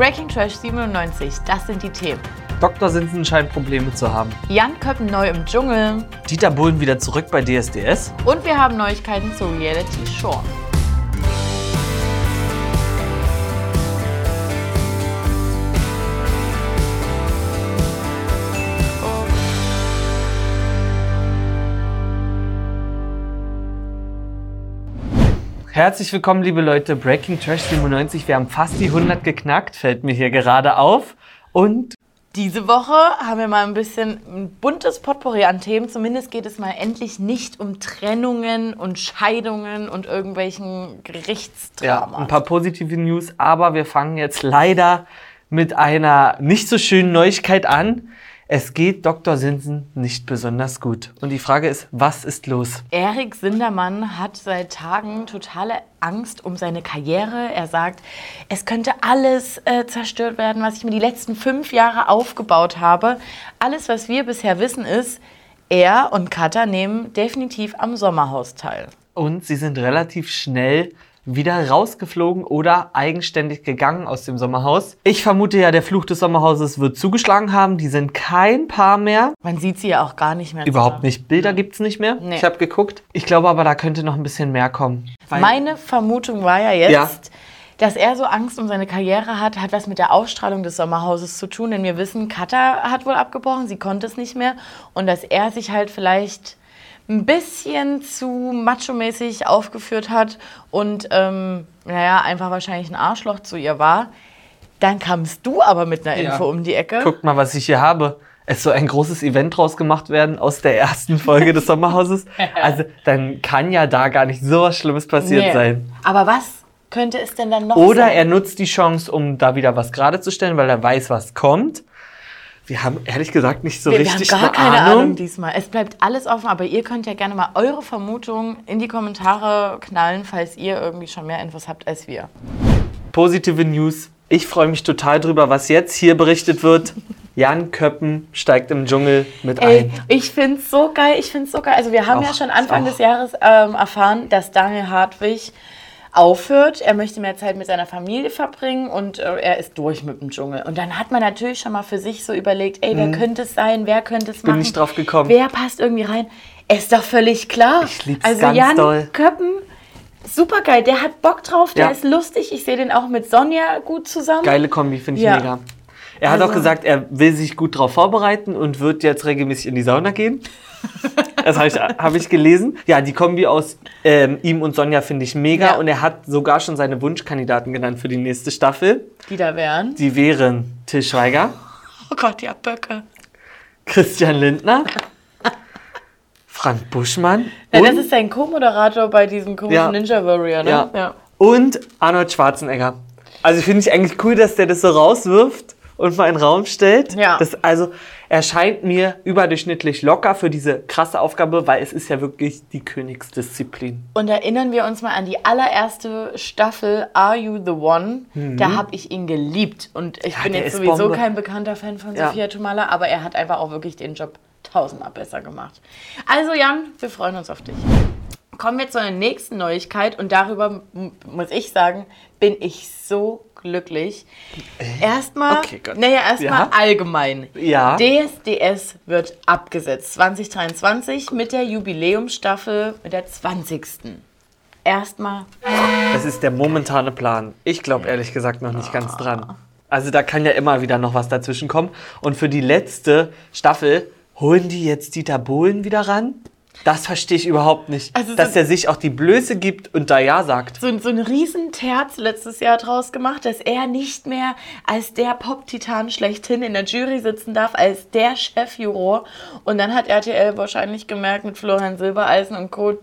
Breaking Trash 97, das sind die Themen. Dr. Sinsen scheint Probleme zu haben. Jan Köppen neu im Dschungel. Dieter Bohlen wieder zurück bei DSDS. Und wir haben Neuigkeiten zur Reality Shore. Herzlich willkommen, liebe Leute. Breaking Trash 97. Wir haben fast die 100 geknackt, fällt mir hier gerade auf. Und diese Woche haben wir mal ein bisschen ein buntes Potpourri an Themen. Zumindest geht es mal endlich nicht um Trennungen und Scheidungen und irgendwelchen Gerichtsdramen. Ja, ein paar positive News, aber wir fangen jetzt leider mit einer nicht so schönen Neuigkeit an. Es geht Dr. Sinsen nicht besonders gut. Und die Frage ist, was ist los? Erik Sindermann hat seit Tagen totale Angst um seine Karriere. Er sagt, es könnte alles äh, zerstört werden, was ich mir die letzten fünf Jahre aufgebaut habe. Alles, was wir bisher wissen, ist, er und Katha nehmen definitiv am Sommerhaus teil. Und sie sind relativ schnell wieder rausgeflogen oder eigenständig gegangen aus dem Sommerhaus. Ich vermute ja, der Fluch des Sommerhauses wird zugeschlagen haben. Die sind kein Paar mehr. Man sieht sie ja auch gar nicht mehr. Überhaupt zusammen. nicht. Bilder gibt es nicht mehr. Nee. Ich habe geguckt. Ich glaube aber, da könnte noch ein bisschen mehr kommen. Meine Vermutung war ja jetzt, ja. dass er so Angst um seine Karriere hat, hat was mit der Ausstrahlung des Sommerhauses zu tun. Denn wir wissen, Katha hat wohl abgebrochen, sie konnte es nicht mehr. Und dass er sich halt vielleicht ein bisschen zu macho-mäßig aufgeführt hat und ähm, naja, einfach wahrscheinlich ein Arschloch zu ihr war. Dann kamst du aber mit einer Info ja. um die Ecke. Guckt mal, was ich hier habe. Es soll ein großes Event draus gemacht werden aus der ersten Folge des Sommerhauses. Also dann kann ja da gar nicht so was Schlimmes passiert nee. sein. Aber was könnte es denn dann noch Oder sein? er nutzt die Chance, um da wieder was gerade zu stellen, weil er weiß, was kommt. Wir haben ehrlich gesagt nicht so wir, richtig wir haben gar keine Ahnung. Ahnung diesmal. Es bleibt alles offen, aber ihr könnt ja gerne mal eure Vermutungen in die Kommentare knallen, falls ihr irgendwie schon mehr Infos habt als wir. Positive News. Ich freue mich total drüber, was jetzt hier berichtet wird. Jan Köppen steigt im Dschungel mit Ey, ein. Ich finde es so geil, ich finde es so geil. Also wir haben auch, ja schon Anfang des Jahres ähm, erfahren, dass Daniel Hartwig aufhört. Er möchte mehr Zeit mit seiner Familie verbringen und äh, er ist durch mit dem Dschungel. Und dann hat man natürlich schon mal für sich so überlegt, ey, wer mhm. könnte es sein, wer könnte es machen? Bin nicht drauf gekommen. Wer passt irgendwie rein? Ist doch völlig klar. Ich lieb's also ganz Jan doll. Köppen, super geil. Der hat Bock drauf, der ja. ist lustig. Ich sehe den auch mit Sonja gut zusammen. Geile Kombi, finde ich ja. mega. Er hat also. auch gesagt, er will sich gut darauf vorbereiten und wird jetzt regelmäßig in die Sauna gehen. Das habe ich, hab ich gelesen. Ja, die Kombi aus ähm, ihm und Sonja finde ich mega. Ja. Und er hat sogar schon seine Wunschkandidaten genannt für die nächste Staffel. Die da wären? Die wären Till Schweiger. Oh Gott, ja, Böcke. Christian Lindner. Frank Buschmann. Ja, das ist sein Co-Moderator bei diesem komischen ja. Ninja Warrior, ne? Ja. ja. Und Arnold Schwarzenegger. Also finde ich eigentlich cool, dass der das so rauswirft und mal in den Raum stellt. Ja. Das, also er scheint mir überdurchschnittlich locker für diese krasse Aufgabe, weil es ist ja wirklich die Königsdisziplin. Und erinnern wir uns mal an die allererste Staffel Are You the One? Mhm. Da habe ich ihn geliebt. Und ich ja, bin jetzt sowieso Bombe. kein bekannter Fan von ja. Sophia Tomala, aber er hat einfach auch wirklich den Job tausendmal besser gemacht. Also Jan, wir freuen uns auf dich kommen wir zu einer nächsten Neuigkeit und darüber muss ich sagen, bin ich so glücklich. Äh? Erstmal, okay, naja, erstmal ja. allgemein. Ja. DSDS wird abgesetzt 2023 mit der Jubiläumsstaffel mit der 20. Erstmal. Das ist der momentane Plan. Ich glaube ehrlich gesagt noch nicht ganz dran. Also da kann ja immer wieder noch was dazwischen kommen. Und für die letzte Staffel holen die jetzt Dieter Bohlen wieder ran? Das verstehe ich überhaupt nicht. Also dass so er sich auch die Blöße gibt und da Ja sagt. So, so ein Riesenterz letztes Jahr draus gemacht, dass er nicht mehr als der Pop-Titan schlechthin in der Jury sitzen darf, als der Chefjuror. Und dann hat RTL wahrscheinlich gemerkt, mit Florian Silbereisen und Co.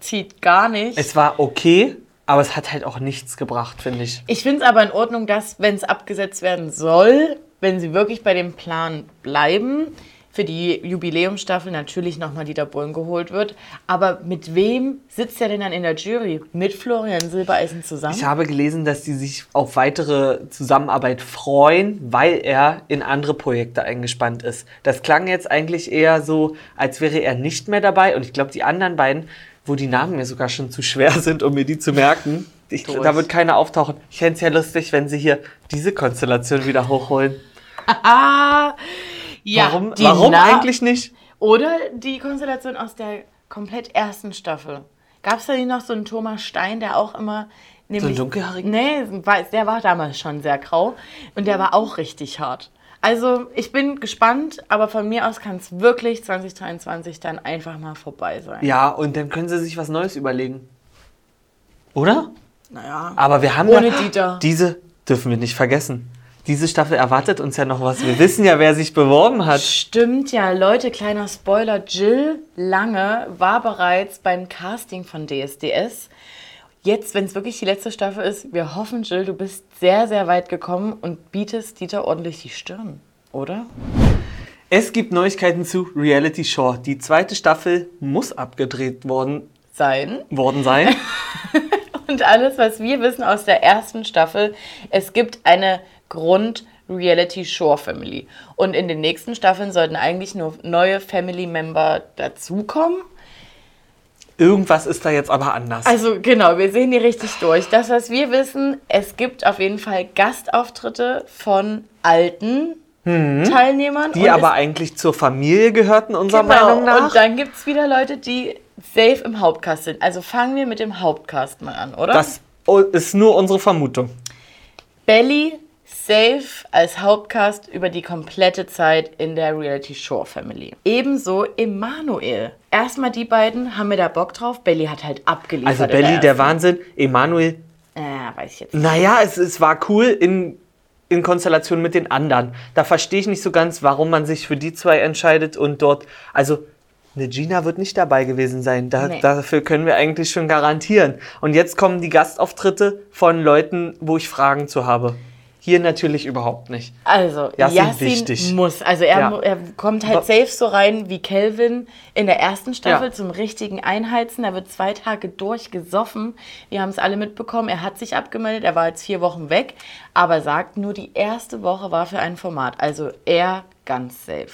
zieht gar nicht. Es war okay, aber es hat halt auch nichts gebracht, finde ich. Ich finde es aber in Ordnung, dass, wenn es abgesetzt werden soll, wenn sie wirklich bei dem Plan bleiben, für die Jubiläumsstaffel natürlich nochmal Dieter Bohlen geholt wird. Aber mit wem sitzt er denn dann in der Jury? Mit Florian Silbereisen zusammen? Ich habe gelesen, dass sie sich auf weitere Zusammenarbeit freuen, weil er in andere Projekte eingespannt ist. Das klang jetzt eigentlich eher so, als wäre er nicht mehr dabei. Und ich glaube, die anderen beiden, wo die Namen mir sogar schon zu schwer sind, um mir die zu merken, Ich, da wird keiner auftauchen. Ich fände es ja lustig, wenn sie hier diese Konstellation wieder hochholen. ja, warum warum eigentlich nicht? Oder die Konstellation aus der komplett ersten Staffel. Gab es da nicht noch so einen Thomas Stein, der auch immer. Nämlich, so ein dunkelhaariger? Nee, der war damals schon sehr grau. Und der war auch richtig hart. Also ich bin gespannt, aber von mir aus kann es wirklich 2023 dann einfach mal vorbei sein. Ja, und dann können sie sich was Neues überlegen. Oder? Naja. Aber wir haben ohne ja Dieter. diese dürfen wir nicht vergessen. Diese Staffel erwartet uns ja noch was. Wir wissen ja, wer sich beworben hat. Stimmt ja, Leute, kleiner Spoiler. Jill Lange war bereits beim Casting von DSDS. Jetzt, wenn es wirklich die letzte Staffel ist, wir hoffen, Jill, du bist sehr, sehr weit gekommen und bietest Dieter ordentlich die Stirn, oder? Es gibt Neuigkeiten zu Reality Shore. Die zweite Staffel muss abgedreht worden sein. Worden sein. und alles, was wir wissen aus der ersten Staffel, es gibt eine Grund- Reality Shore Family. Und in den nächsten Staffeln sollten eigentlich nur neue Family Member dazukommen. Irgendwas ist da jetzt aber anders. Also genau, wir sehen die richtig durch. Das, was wir wissen, es gibt auf jeden Fall Gastauftritte von alten mhm. Teilnehmern. Die aber eigentlich zur Familie gehörten, unserer genau. Meinung nach. Und dann gibt es wieder Leute, die safe im Hauptcast sind. Also fangen wir mit dem Hauptcast mal an, oder? Das ist nur unsere Vermutung. Belly safe als Hauptcast über die komplette Zeit in der Reality Shore Family. Ebenso Emanuel. Erstmal die beiden haben mir da Bock drauf. Belly hat halt abgeliefert. Also Belly, der, der Wahnsinn. Emanuel. Äh, weiß ich jetzt nicht. Naja, es, es war cool in, in Konstellation mit den anderen. Da verstehe ich nicht so ganz, warum man sich für die zwei entscheidet und dort. Also eine Gina wird nicht dabei gewesen sein. Da, nee. Dafür können wir eigentlich schon garantieren. Und jetzt kommen die Gastauftritte von Leuten, wo ich Fragen zu habe. Hier natürlich überhaupt nicht. Also, Yassin, muss. Also, er, ja. er kommt halt safe so rein wie Kelvin in der ersten Staffel ja. zum richtigen Einheizen. Er wird zwei Tage durchgesoffen. Wir haben es alle mitbekommen. Er hat sich abgemeldet. Er war jetzt vier Wochen weg. Aber sagt nur, die erste Woche war für ein Format. Also, er ganz safe.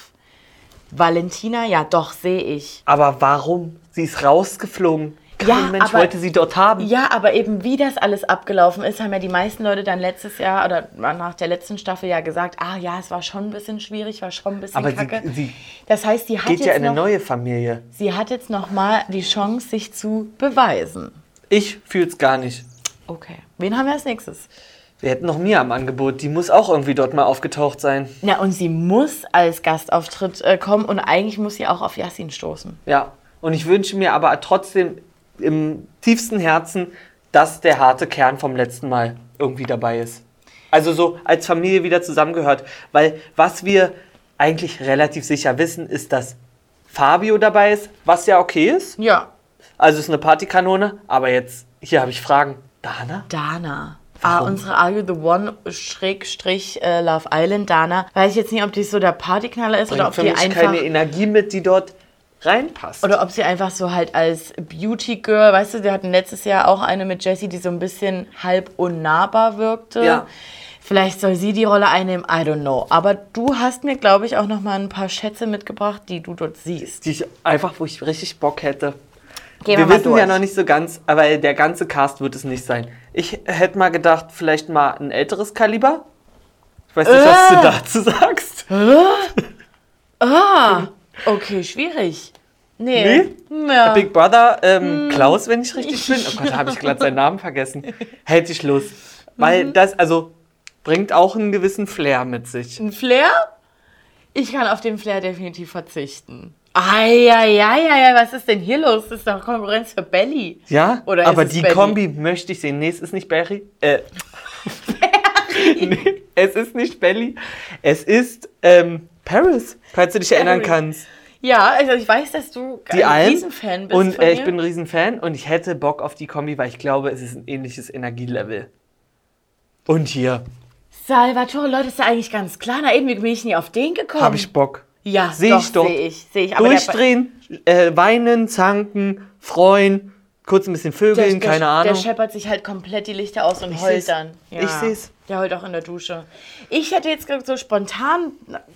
Valentina, ja, doch, sehe ich. Aber warum? Sie ist rausgeflogen. Kein ja, Mensch aber, wollte sie dort haben. Ja, aber eben wie das alles abgelaufen ist, haben ja die meisten Leute dann letztes Jahr oder nach der letzten Staffel ja gesagt, ah ja, es war schon ein bisschen schwierig, war schon ein bisschen aber kacke. Sie, sie das heißt, sie hat geht jetzt ja in eine noch, neue Familie. Sie hat jetzt noch mal die Chance, sich zu beweisen. Ich fühle es gar nicht. Okay. Wen haben wir als nächstes? Wir hätten noch Mia am Angebot. Die muss auch irgendwie dort mal aufgetaucht sein. Ja, und sie muss als Gastauftritt äh, kommen und eigentlich muss sie auch auf Yassin stoßen. Ja, und ich wünsche mir aber trotzdem im tiefsten Herzen, dass der harte Kern vom letzten Mal irgendwie dabei ist. Also so als Familie wieder zusammengehört. Weil was wir eigentlich relativ sicher wissen, ist, dass Fabio dabei ist, was ja okay ist. Ja. Also ist eine Partykanone, aber jetzt, hier habe ich Fragen. Dana? Dana. Ah, unsere Are You the One Schrägstrich äh, Love Island Dana. Weiß ich jetzt nicht, ob die so der Partyknaller ist Bringt oder ob für die mich einfach keine Energie mit, die dort reinpasst. Oder ob sie einfach so halt als Beauty Girl, weißt du, wir hatten letztes Jahr auch eine mit Jessie, die so ein bisschen halb unnahbar wirkte. Ja. Vielleicht soll sie die Rolle einnehmen, I don't know. Aber du hast mir, glaube ich, auch noch mal ein paar Schätze mitgebracht, die du dort siehst. Die ich einfach, wo ich richtig Bock hätte. Gehen wir, wir wissen durch. ja noch nicht so ganz, aber der ganze Cast wird es nicht sein. Ich hätte mal gedacht, vielleicht mal ein älteres Kaliber. Ich weiß nicht, äh. was du äh. dazu sagst. Äh. ah. Okay, schwierig. Nee. nee? Ja. Big Brother, ähm, hm. Klaus, wenn ich richtig bin. Oh Gott, da habe ich gerade seinen Namen vergessen. Hätte ich Lust. Weil mhm. das, also, bringt auch einen gewissen Flair mit sich. Ein Flair? Ich kann auf den Flair definitiv verzichten. Eieieiei, was ist denn hier los? Das ist doch Konkurrenz für Belly. Ja, Oder aber die Belly? Kombi möchte ich sehen. Nee, es ist nicht Barry. Äh. Barry. nee, es ist nicht Belly. Es ist ähm, Paris, falls du dich Paris. erinnern kannst. Ja, also ich weiß, dass du die ein Riesenfan bist. Und äh, ich bin ein Riesenfan und ich hätte Bock auf die Kombi, weil ich glaube, es ist ein ähnliches Energielevel. Und hier. Salvatore, Leute, ist ja eigentlich ganz klar. Na eben, wie bin ich nie auf den gekommen? Hab ich Bock. Ja, sehe ich doch. Sehe ich, seh ich. Durchdrehen, äh, weinen, zanken, freuen kurz ein bisschen Vögeln, der, keine der, Ahnung. Der scheppert sich halt komplett die Lichter aus und ich heult dann. Ja. Ich seh's. Der heult auch in der Dusche. Ich hätte jetzt so spontan,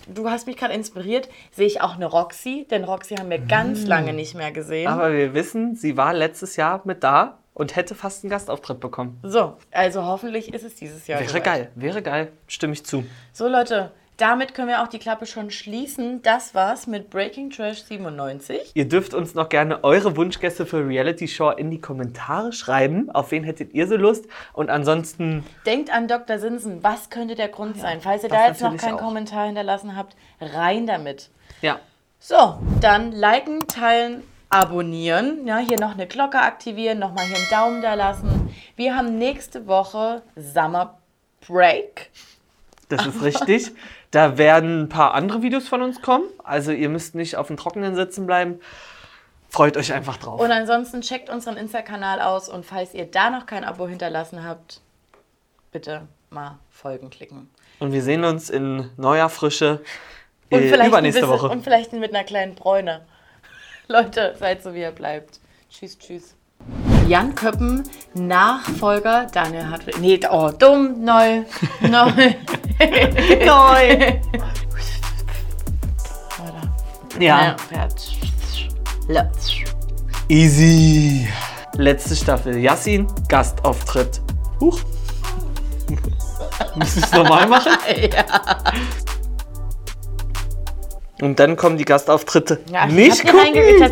du hast mich gerade inspiriert, sehe ich auch eine Roxy, denn Roxy haben wir ganz mm. lange nicht mehr gesehen. Aber wir wissen, sie war letztes Jahr mit da. und hätte fast einen Gastauftritt bekommen. So, also hoffentlich ist es dieses Jahr. Wäre soweit. geil, wäre geil. Stimme ich zu. So, Leute, damit können wir auch die Klappe schon schließen. Das war's mit Breaking Trash 97. Ihr dürft uns noch gerne eure Wunschgäste für Reality Show in die Kommentare schreiben. Auf wen hättet ihr so Lust? Und ansonsten, Denkt an Dr. Sinsen, was könnte der Grund sein? Falls ihr da jetzt noch keinen auch. Kommentar hinterlassen habt, rein damit. ja, So, dann liken, teilen, abonnieren. Ja, hier noch eine Glocke aktivieren, nochmal hier einen Daumen da lassen. Wir haben nächste Woche Summer Break. das ist richtig. Da werden ein paar andere Videos von uns kommen. Also ihr müsst nicht auf dem Trockenen sitzen bleiben. Freut euch einfach drauf. Und ansonsten checkt unseren Insta-Kanal aus und falls ihr da noch kein Abo hinterlassen habt, bitte mal Folgen klicken. Und wir sehen uns in neuer Frische Und äh, übernächste bisschen, Woche. und vielleicht mit einer kleinen Bräune. Leute, seid so wie ihr bleibt. Tschüss, tschüss. Jan Köppen, Nachfolger Daniel Hartwig. Nee, oh, dumm, neu, neu. Neu. Ja. Easy. Letzte Staffel. Yassin, Gastauftritt. Huch. Muss ich es nochmal machen? ja. Und dann kommen die Gastauftritte. Ja, ich nicht gucken.